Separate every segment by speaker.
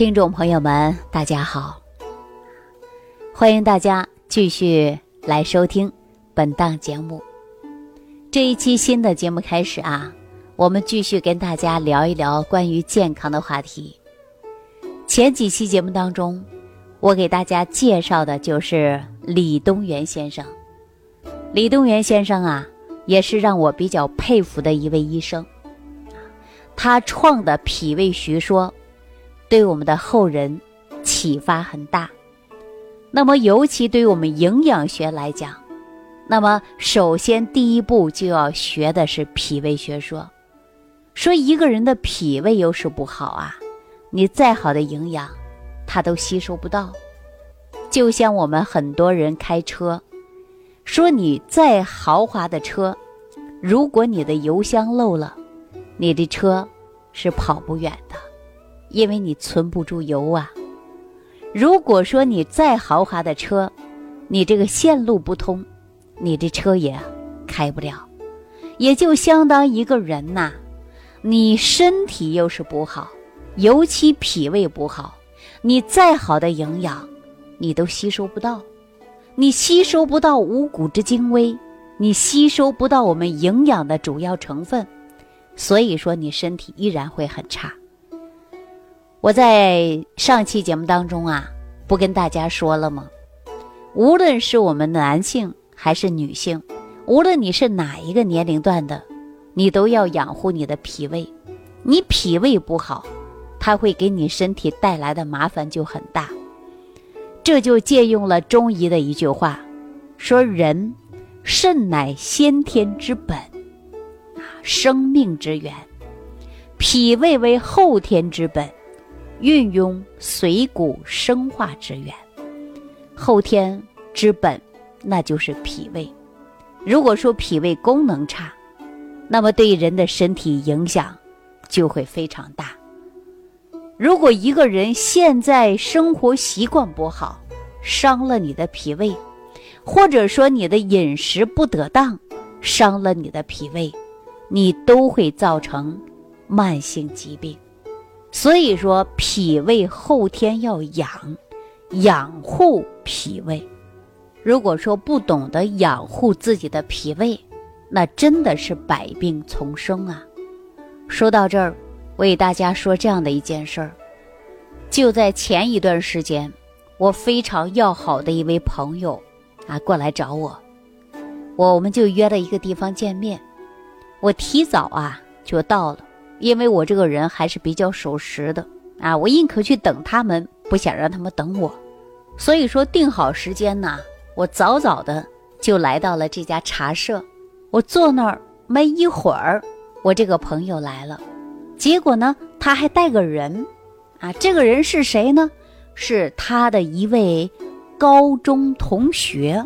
Speaker 1: 听众朋友们，大家好！欢迎大家继续来收听本档节目。这一期新的节目开始啊，我们继续跟大家聊一聊关于健康的话题。前几期节目当中，我给大家介绍的就是李东垣先生。李东垣先生啊，也是让我比较佩服的一位医生。他创的脾胃学说，对我们的后人启发很大。那么，尤其对于我们营养学来讲，那么首先第一步就要学的是脾胃学说。说一个人的脾胃又是不好啊，你再好的营养，他都吸收不到。就像我们很多人开车。说你再豪华的车，如果你的油箱漏了，你的车是跑不远的，因为你存不住油啊。如果说你再豪华的车，你这个线路不通，你这车也开不了。也就相当一个人呐，你身体又是不好，尤其脾胃不好，你再好的营养，你都吸收不到。你吸收不到五谷之精微，你吸收不到我们营养的主要成分，所以说你身体依然会很差。我在上期节目当中啊，不跟大家说了吗？无论是我们男性还是女性，无论你是哪一个年龄段的，你都要养护你的脾胃。你脾胃不好，它会给你身体带来的麻烦就很大。这就借用了中医的一句话，说：“人肾乃先天之本，啊，生命之源；脾胃为后天之本，运用水谷生化之源。后天之本，那就是脾胃。如果说脾胃功能差，那么对人的身体影响就会非常大。”如果一个人现在生活习惯不好，伤了你的脾胃，或者说你的饮食不得当，伤了你的脾胃，你都会造成慢性疾病。所以说，脾胃后天要养，养护脾胃。如果说不懂得养护自己的脾胃，那真的是百病丛生啊！说到这儿。我给大家说这样的一件事儿，就在前一段时间，我非常要好的一位朋友啊过来找我，我我们就约了一个地方见面。我提早啊就到了，因为我这个人还是比较守时的啊，我宁可去等他们，不想让他们等我。所以说定好时间呢，我早早的就来到了这家茶社。我坐那儿没一会儿，我这个朋友来了。结果呢，他还带个人，啊，这个人是谁呢？是他的一位高中同学，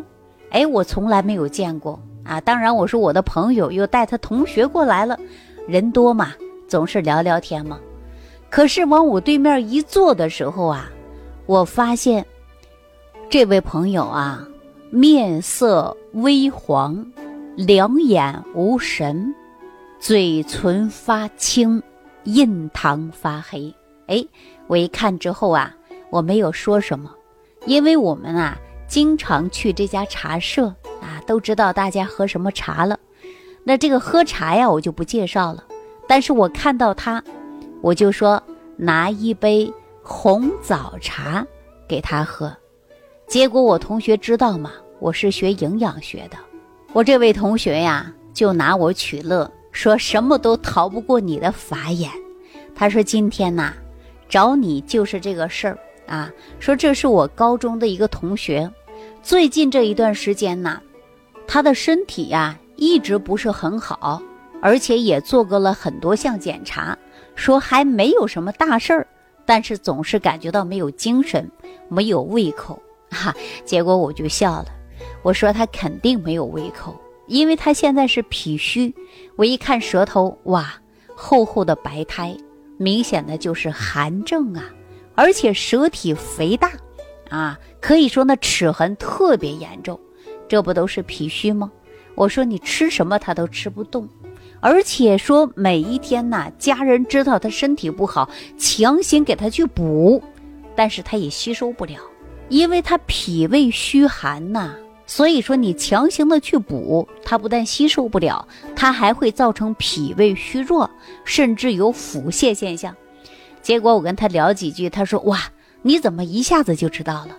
Speaker 1: 哎，我从来没有见过啊。当然，我说我的朋友又带他同学过来了，人多嘛，总是聊聊天嘛。可是往我对面一坐的时候啊，我发现这位朋友啊，面色微黄，两眼无神，嘴唇发青。印堂发黑，哎，我一看之后啊，我没有说什么，因为我们啊经常去这家茶社啊，都知道大家喝什么茶了。那这个喝茶呀，我就不介绍了。但是我看到他，我就说拿一杯红枣茶给他喝。结果我同学知道吗？我是学营养学的，我这位同学呀，就拿我取乐。说什么都逃不过你的法眼，他说今天呐，找你就是这个事儿啊。说这是我高中的一个同学，最近这一段时间呐，他的身体呀一直不是很好，而且也做过了很多项检查，说还没有什么大事儿，但是总是感觉到没有精神，没有胃口 哈。结果我就笑了，我说他肯定没有胃口。因为他现在是脾虚，我一看舌头，哇，厚厚的白苔，明显的就是寒症啊，而且舌体肥大，啊，可以说那齿痕特别严重，这不都是脾虚吗？我说你吃什么他都吃不动，而且说每一天呐，家人知道他身体不好，强行给他去补，但是他也吸收不了，因为他脾胃虚寒呐。所以说，你强行的去补，它不但吸收不了，它还会造成脾胃虚弱，甚至有腹泻现象。结果我跟他聊几句，他说：“哇，你怎么一下子就知道了？”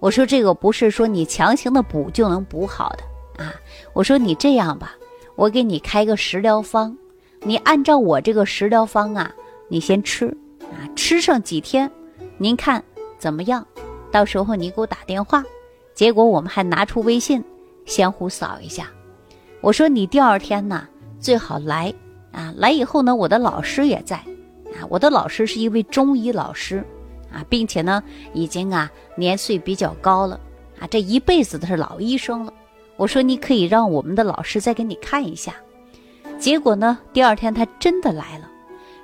Speaker 1: 我说：“这个不是说你强行的补就能补好的啊。”我说：“你这样吧，我给你开个食疗方，你按照我这个食疗方啊，你先吃啊，吃上几天，您看怎么样？到时候你给我打电话。”结果我们还拿出微信，相互扫一下。我说你第二天呢最好来啊，来以后呢我的老师也在啊，我的老师是一位中医老师啊，并且呢已经啊年岁比较高了啊，这一辈子都是老医生了。我说你可以让我们的老师再给你看一下。结果呢第二天他真的来了，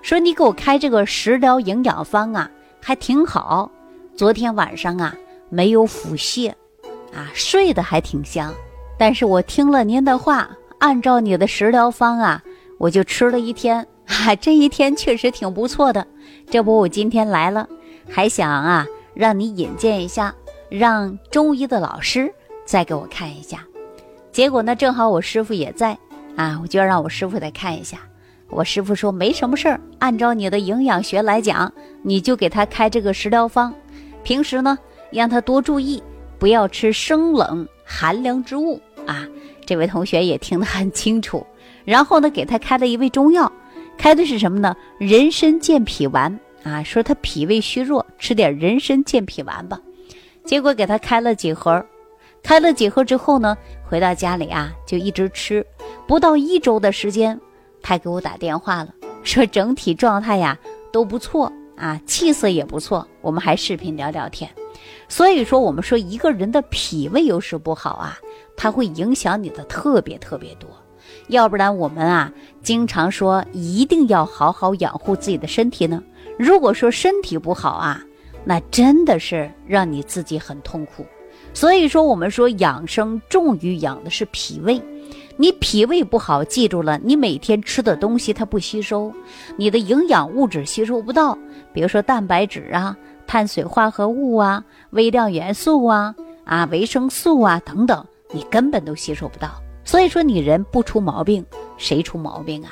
Speaker 1: 说你给我开这个食疗营养方啊还挺好，昨天晚上啊没有腹泻。啊，睡得还挺香，但是我听了您的话，按照你的食疗方啊，我就吃了一天，哈，这一天确实挺不错的。这不，我今天来了，还想啊，让你引荐一下，让中医的老师再给我看一下。结果呢，正好我师傅也在，啊，我就要让我师傅再看一下。我师傅说没什么事儿，按照你的营养学来讲，你就给他开这个食疗方，平时呢，让他多注意。不要吃生冷寒凉之物啊！这位同学也听得很清楚。然后呢，给他开了一味中药，开的是什么呢？人参健脾丸啊，说他脾胃虚弱，吃点人参健脾丸吧。结果给他开了几盒，开了几盒之后呢，回到家里啊，就一直吃。不到一周的时间，他给我打电话了，说整体状态呀都不错啊，气色也不错。我们还视频聊聊天。所以说，我们说一个人的脾胃要是不好啊，它会影响你的特别特别多。要不然我们啊，经常说一定要好好养护自己的身体呢。如果说身体不好啊，那真的是让你自己很痛苦。所以说，我们说养生重于养的是脾胃。你脾胃不好，记住了，你每天吃的东西它不吸收，你的营养物质吸收不到，比如说蛋白质啊。碳水化合物啊，微量元素啊，啊，维生素啊等等，你根本都吸收不到。所以说，你人不出毛病，谁出毛病啊？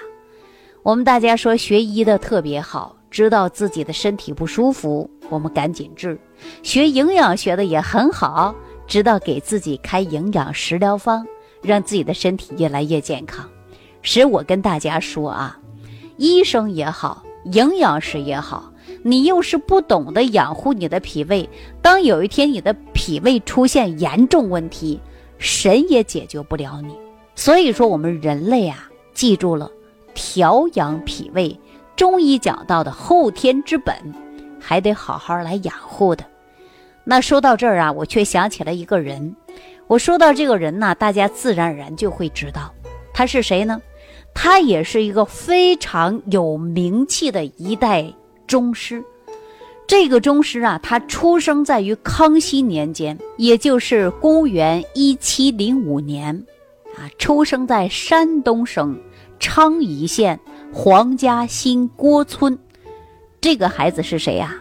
Speaker 1: 我们大家说学医的特别好，知道自己的身体不舒服，我们赶紧治；学营养学的也很好，知道给自己开营养食疗方，让自己的身体越来越健康。使我跟大家说啊，医生也好，营养师也好。你又是不懂得养护你的脾胃，当有一天你的脾胃出现严重问题，神也解决不了你。所以说，我们人类啊，记住了，调养脾胃，中医讲到的后天之本，还得好好来养护的。那说到这儿啊，我却想起了一个人。我说到这个人呢，大家自然而然就会知道他是谁呢？他也是一个非常有名气的一代。宗师，这个宗师啊，他出生在于康熙年间，也就是公元一七零五年，啊，出生在山东省昌邑县黄家新郭村。这个孩子是谁呀？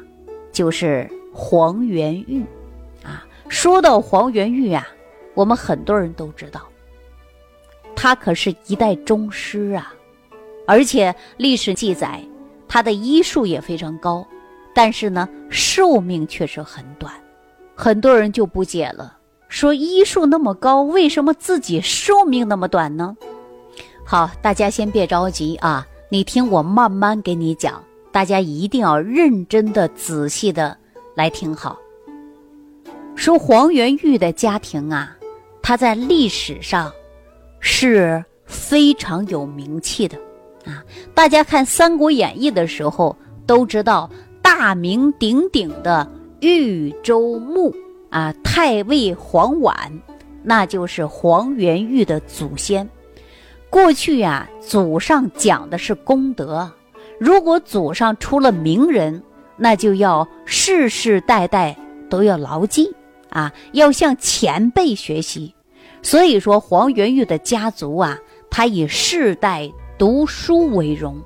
Speaker 1: 就是黄元玉。啊，说到黄元玉啊，我们很多人都知道，他可是一代宗师啊，而且历史记载。他的医术也非常高，但是呢，寿命却是很短。很多人就不解了，说医术那么高，为什么自己寿命那么短呢？好，大家先别着急啊，你听我慢慢给你讲，大家一定要认真的、仔细的来听好。说黄元玉的家庭啊，他在历史上是非常有名气的。啊，大家看《三国演义》的时候都知道大名鼎鼎的豫州牧啊，太尉黄琬，那就是黄元玉的祖先。过去呀，祖上讲的是功德，如果祖上出了名人，那就要世世代代都要牢记啊，要向前辈学习。所以说，黄元玉的家族啊，他以世代。读书为荣。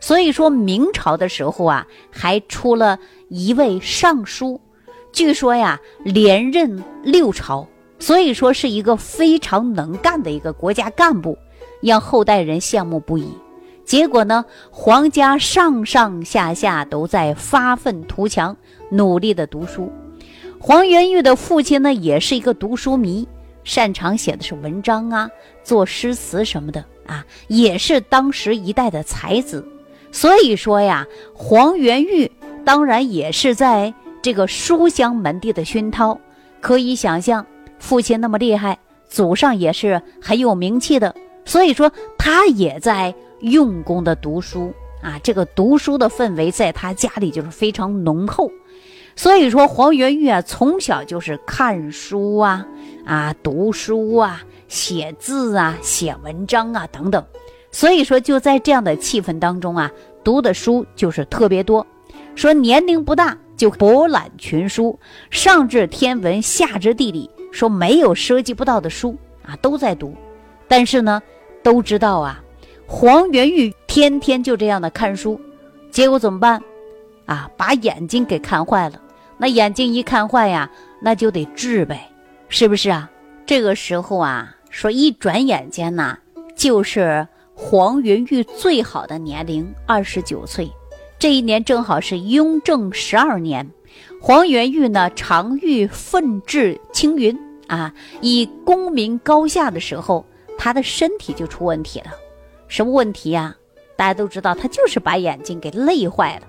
Speaker 1: 所以说明朝的时候啊，还出了一位尚书，据说呀连任六朝，所以说是一个非常能干的一个国家干部，让后代人羡慕不已。结果呢，皇家上上下下都在发愤图强，努力的读书。黄元玉的父亲呢，也是一个读书迷，擅长写的是文章啊，做诗词什么的啊，也是当时一代的才子。所以说呀，黄元玉当然也是在这个书香门第的熏陶。可以想象，父亲那么厉害，祖上也是很有名气的，所以说他也在。用功的读书啊，这个读书的氛围在他家里就是非常浓厚，所以说黄元玉啊，从小就是看书啊，啊读书啊，写字啊，写文章啊等等，所以说就在这样的气氛当中啊，读的书就是特别多。说年龄不大就博览群书，上至天文，下至地理，说没有涉及不到的书啊，都在读。但是呢，都知道啊。黄元玉天天就这样的看书，结果怎么办？啊，把眼睛给看坏了。那眼睛一看坏呀，那就得治呗，是不是啊？这个时候啊，说一转眼间呐，就是黄元玉最好的年龄，二十九岁。这一年正好是雍正十二年，黄元玉呢常欲奋志青云啊，以功名高下的时候，他的身体就出问题了。什么问题呀？大家都知道，他就是把眼睛给累坏了。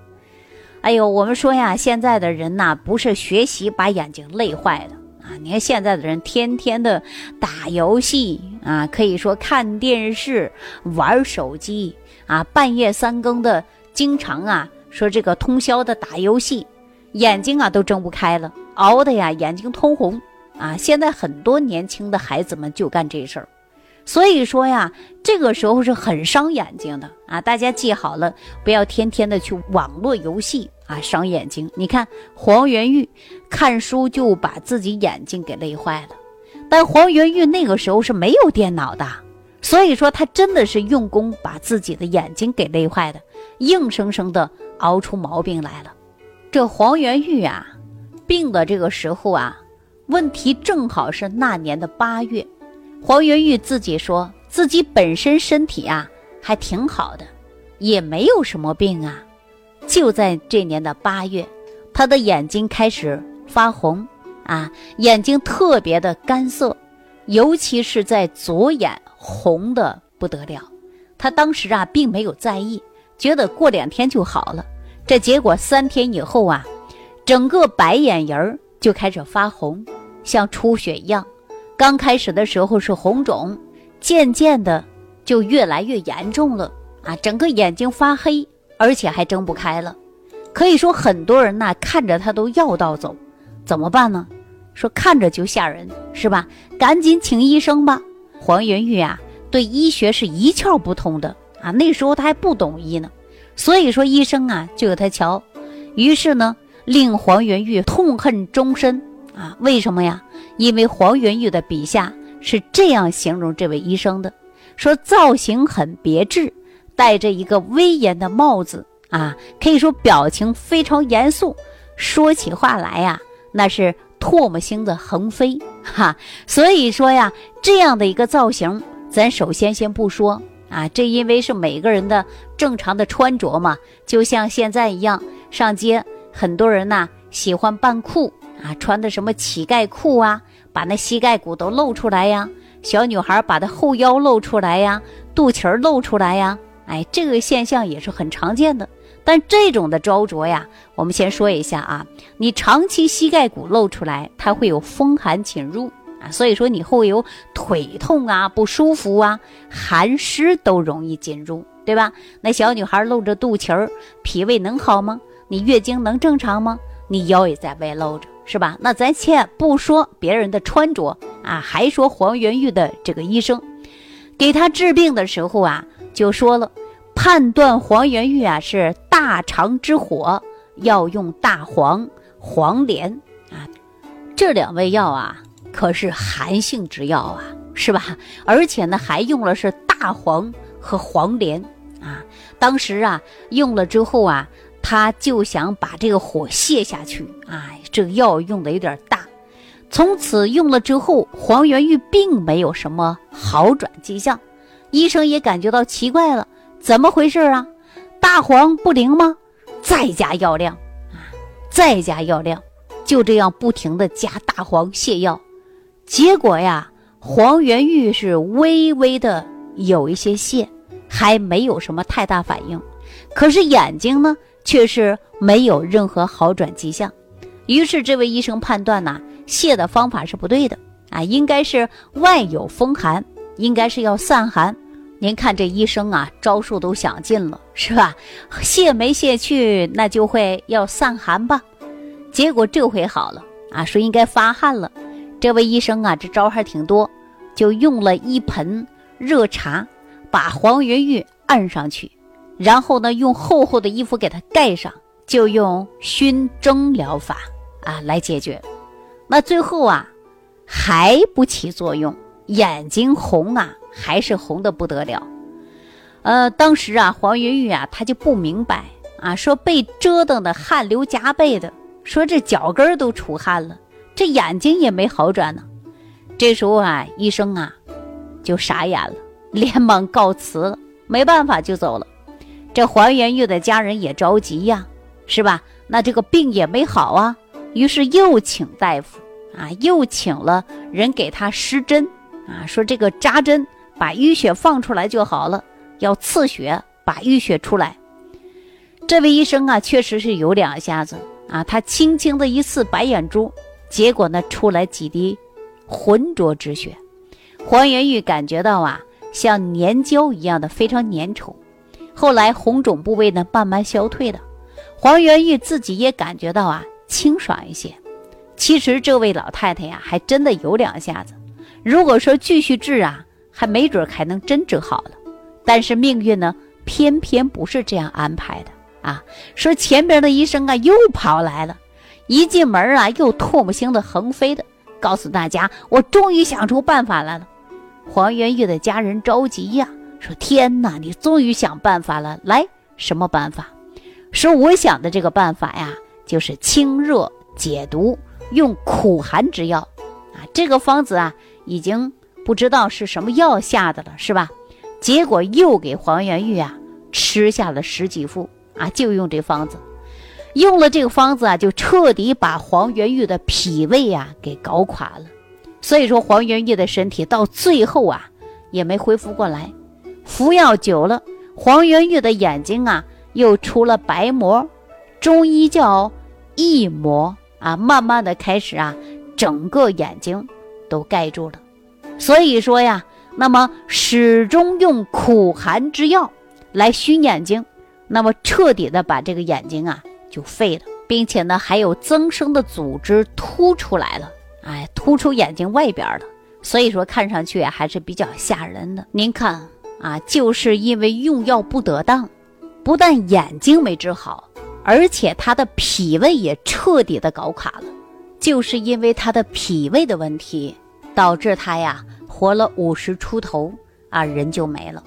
Speaker 1: 哎呦，我们说呀，现在的人呐，不是学习把眼睛累坏的啊。你看现在的人天天的打游戏啊，可以说看电视、玩手机啊，半夜三更的，经常啊说这个通宵的打游戏，眼睛啊都睁不开了，熬的呀眼睛通红啊。现在很多年轻的孩子们就干这事儿。所以说呀，这个时候是很伤眼睛的啊！大家记好了，不要天天的去网络游戏啊，伤眼睛。你看黄元玉看书就把自己眼睛给累坏了，但黄元玉那个时候是没有电脑的，所以说他真的是用功把自己的眼睛给累坏的，硬生生的熬出毛病来了。这黄元玉啊，病的这个时候啊，问题正好是那年的八月。黄元玉自己说自己本身身体啊还挺好的，也没有什么病啊。就在这年的八月，他的眼睛开始发红啊，眼睛特别的干涩，尤其是在左眼红的不得了。他当时啊并没有在意，觉得过两天就好了。这结果三天以后啊，整个白眼仁儿就开始发红，像出血一样。刚开始的时候是红肿，渐渐的就越来越严重了啊！整个眼睛发黑，而且还睁不开了。可以说很多人呐看着他都要道走，怎么办呢？说看着就吓人，是吧？赶紧请医生吧。黄元玉啊，对医学是一窍不通的啊，那时候他还不懂医呢。所以说医生啊就有他瞧，于是呢令黄元玉痛恨终身。啊，为什么呀？因为黄元玉的笔下是这样形容这位医生的：说造型很别致，戴着一个威严的帽子啊，可以说表情非常严肃，说起话来呀，那是唾沫星子横飞哈。所以说呀，这样的一个造型，咱首先先不说啊，这因为是每个人的正常的穿着嘛，就像现在一样，上街很多人呐喜欢扮酷。啊，穿的什么乞丐裤啊，把那膝盖骨都露出来呀；小女孩把她后腰露出来呀，肚脐儿露出来呀。哎，这个现象也是很常见的。但这种的着着呀，我们先说一下啊，你长期膝盖骨露出来，它会有风寒侵入啊，所以说你会有腿痛啊、不舒服啊、寒湿都容易进入，对吧？那小女孩露着肚脐儿，脾胃能好吗？你月经能正常吗？你腰也在外露着。是吧？那咱先不说别人的穿着啊，还说黄元玉的这个医生，给他治病的时候啊，就说了，判断黄元玉啊是大肠之火，要用大黄、黄连啊，这两味药啊可是寒性之药啊，是吧？而且呢还用了是大黄和黄连啊。当时啊，用了之后啊，他就想把这个火泄下去。哎，这个药用的有点大。从此用了之后，黄元玉并没有什么好转迹象。医生也感觉到奇怪了，怎么回事啊？大黄不灵吗？再加药量啊，再加药量，就这样不停的加大黄泻药。结果呀，黄元玉是微微的有一些泻。还没有什么太大反应，可是眼睛呢却是没有任何好转迹象。于是这位医生判断呢，泻的方法是不对的啊，应该是外有风寒，应该是要散寒。您看这医生啊，招数都想尽了，是吧？泻没泻去，那就会要散寒吧。结果这回好了啊，说应该发汗了。这位医生啊，这招还挺多，就用了一盆热茶。把黄元玉按上去，然后呢，用厚厚的衣服给它盖上，就用熏蒸疗法啊来解决。那最后啊，还不起作用，眼睛红啊，还是红的不得了。呃，当时啊，黄云玉啊，他就不明白啊，说被折腾的汗流浃背的，说这脚跟都出汗了，这眼睛也没好转呢。这时候啊，医生啊，就傻眼了。连忙告辞了，没办法就走了。这黄元玉的家人也着急呀，是吧？那这个病也没好啊，于是又请大夫啊，又请了人给他施针啊，说这个扎针把淤血放出来就好了，要刺血把淤血出来。这位医生啊，确实是有两下子啊，他轻轻的一刺白眼珠，结果呢出来几滴浑浊之血。黄元玉感觉到啊。像粘胶一样的非常粘稠，后来红肿部位呢慢慢消退了，黄元玉自己也感觉到啊清爽一些。其实这位老太太呀还真的有两下子，如果说继续治啊，还没准还能真治好了。但是命运呢偏偏不是这样安排的啊！说前边的医生啊又跑来了，一进门啊又唾沫星子横飞的，告诉大家我终于想出办法来了。黄元玉的家人着急呀，说：“天哪，你终于想办法了！来，什么办法？说我想的这个办法呀，就是清热解毒，用苦寒之药啊。这个方子啊，已经不知道是什么药下的了，是吧？结果又给黄元玉啊吃下了十几副啊，就用这方子，用了这个方子啊，就彻底把黄元玉的脾胃啊给搞垮了。”所以说，黄元玉的身体到最后啊，也没恢复过来。服药久了，黄元玉的眼睛啊，又出了白膜，中医叫翳膜啊，慢慢的开始啊，整个眼睛都盖住了。所以说呀，那么始终用苦寒之药来熏眼睛，那么彻底的把这个眼睛啊就废了，并且呢，还有增生的组织凸出来了。哎，突出眼睛外边了，所以说看上去还是比较吓人的。您看啊，就是因为用药不得当，不但眼睛没治好，而且他的脾胃也彻底的搞垮了。就是因为他的脾胃的问题，导致他呀活了五十出头啊人就没了。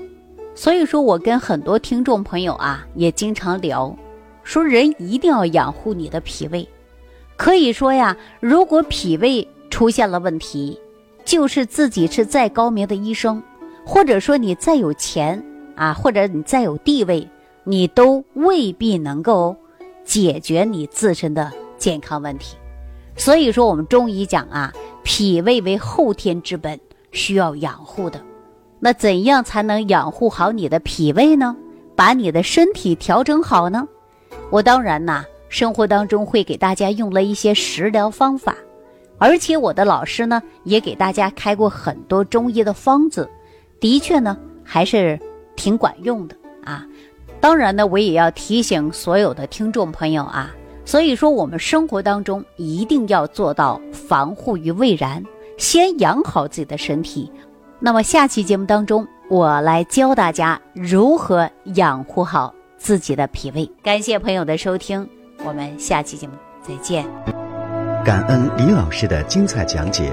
Speaker 1: 所以说我跟很多听众朋友啊也经常聊，说人一定要养护你的脾胃。可以说呀，如果脾胃出现了问题，就是自己是再高明的医生，或者说你再有钱啊，或者你再有地位，你都未必能够解决你自身的健康问题。所以说，我们中医讲啊，脾胃为后天之本，需要养护的。那怎样才能养护好你的脾胃呢？把你的身体调整好呢？我当然呐。生活当中会给大家用了一些食疗方法，而且我的老师呢也给大家开过很多中医的方子，的确呢还是挺管用的啊。当然呢，我也要提醒所有的听众朋友啊，所以说我们生活当中一定要做到防护于未然，先养好自己的身体。那么下期节目当中，我来教大家如何养护好自己的脾胃。感谢朋友的收听。我们下期节目再见。
Speaker 2: 感恩李老师的精彩讲解。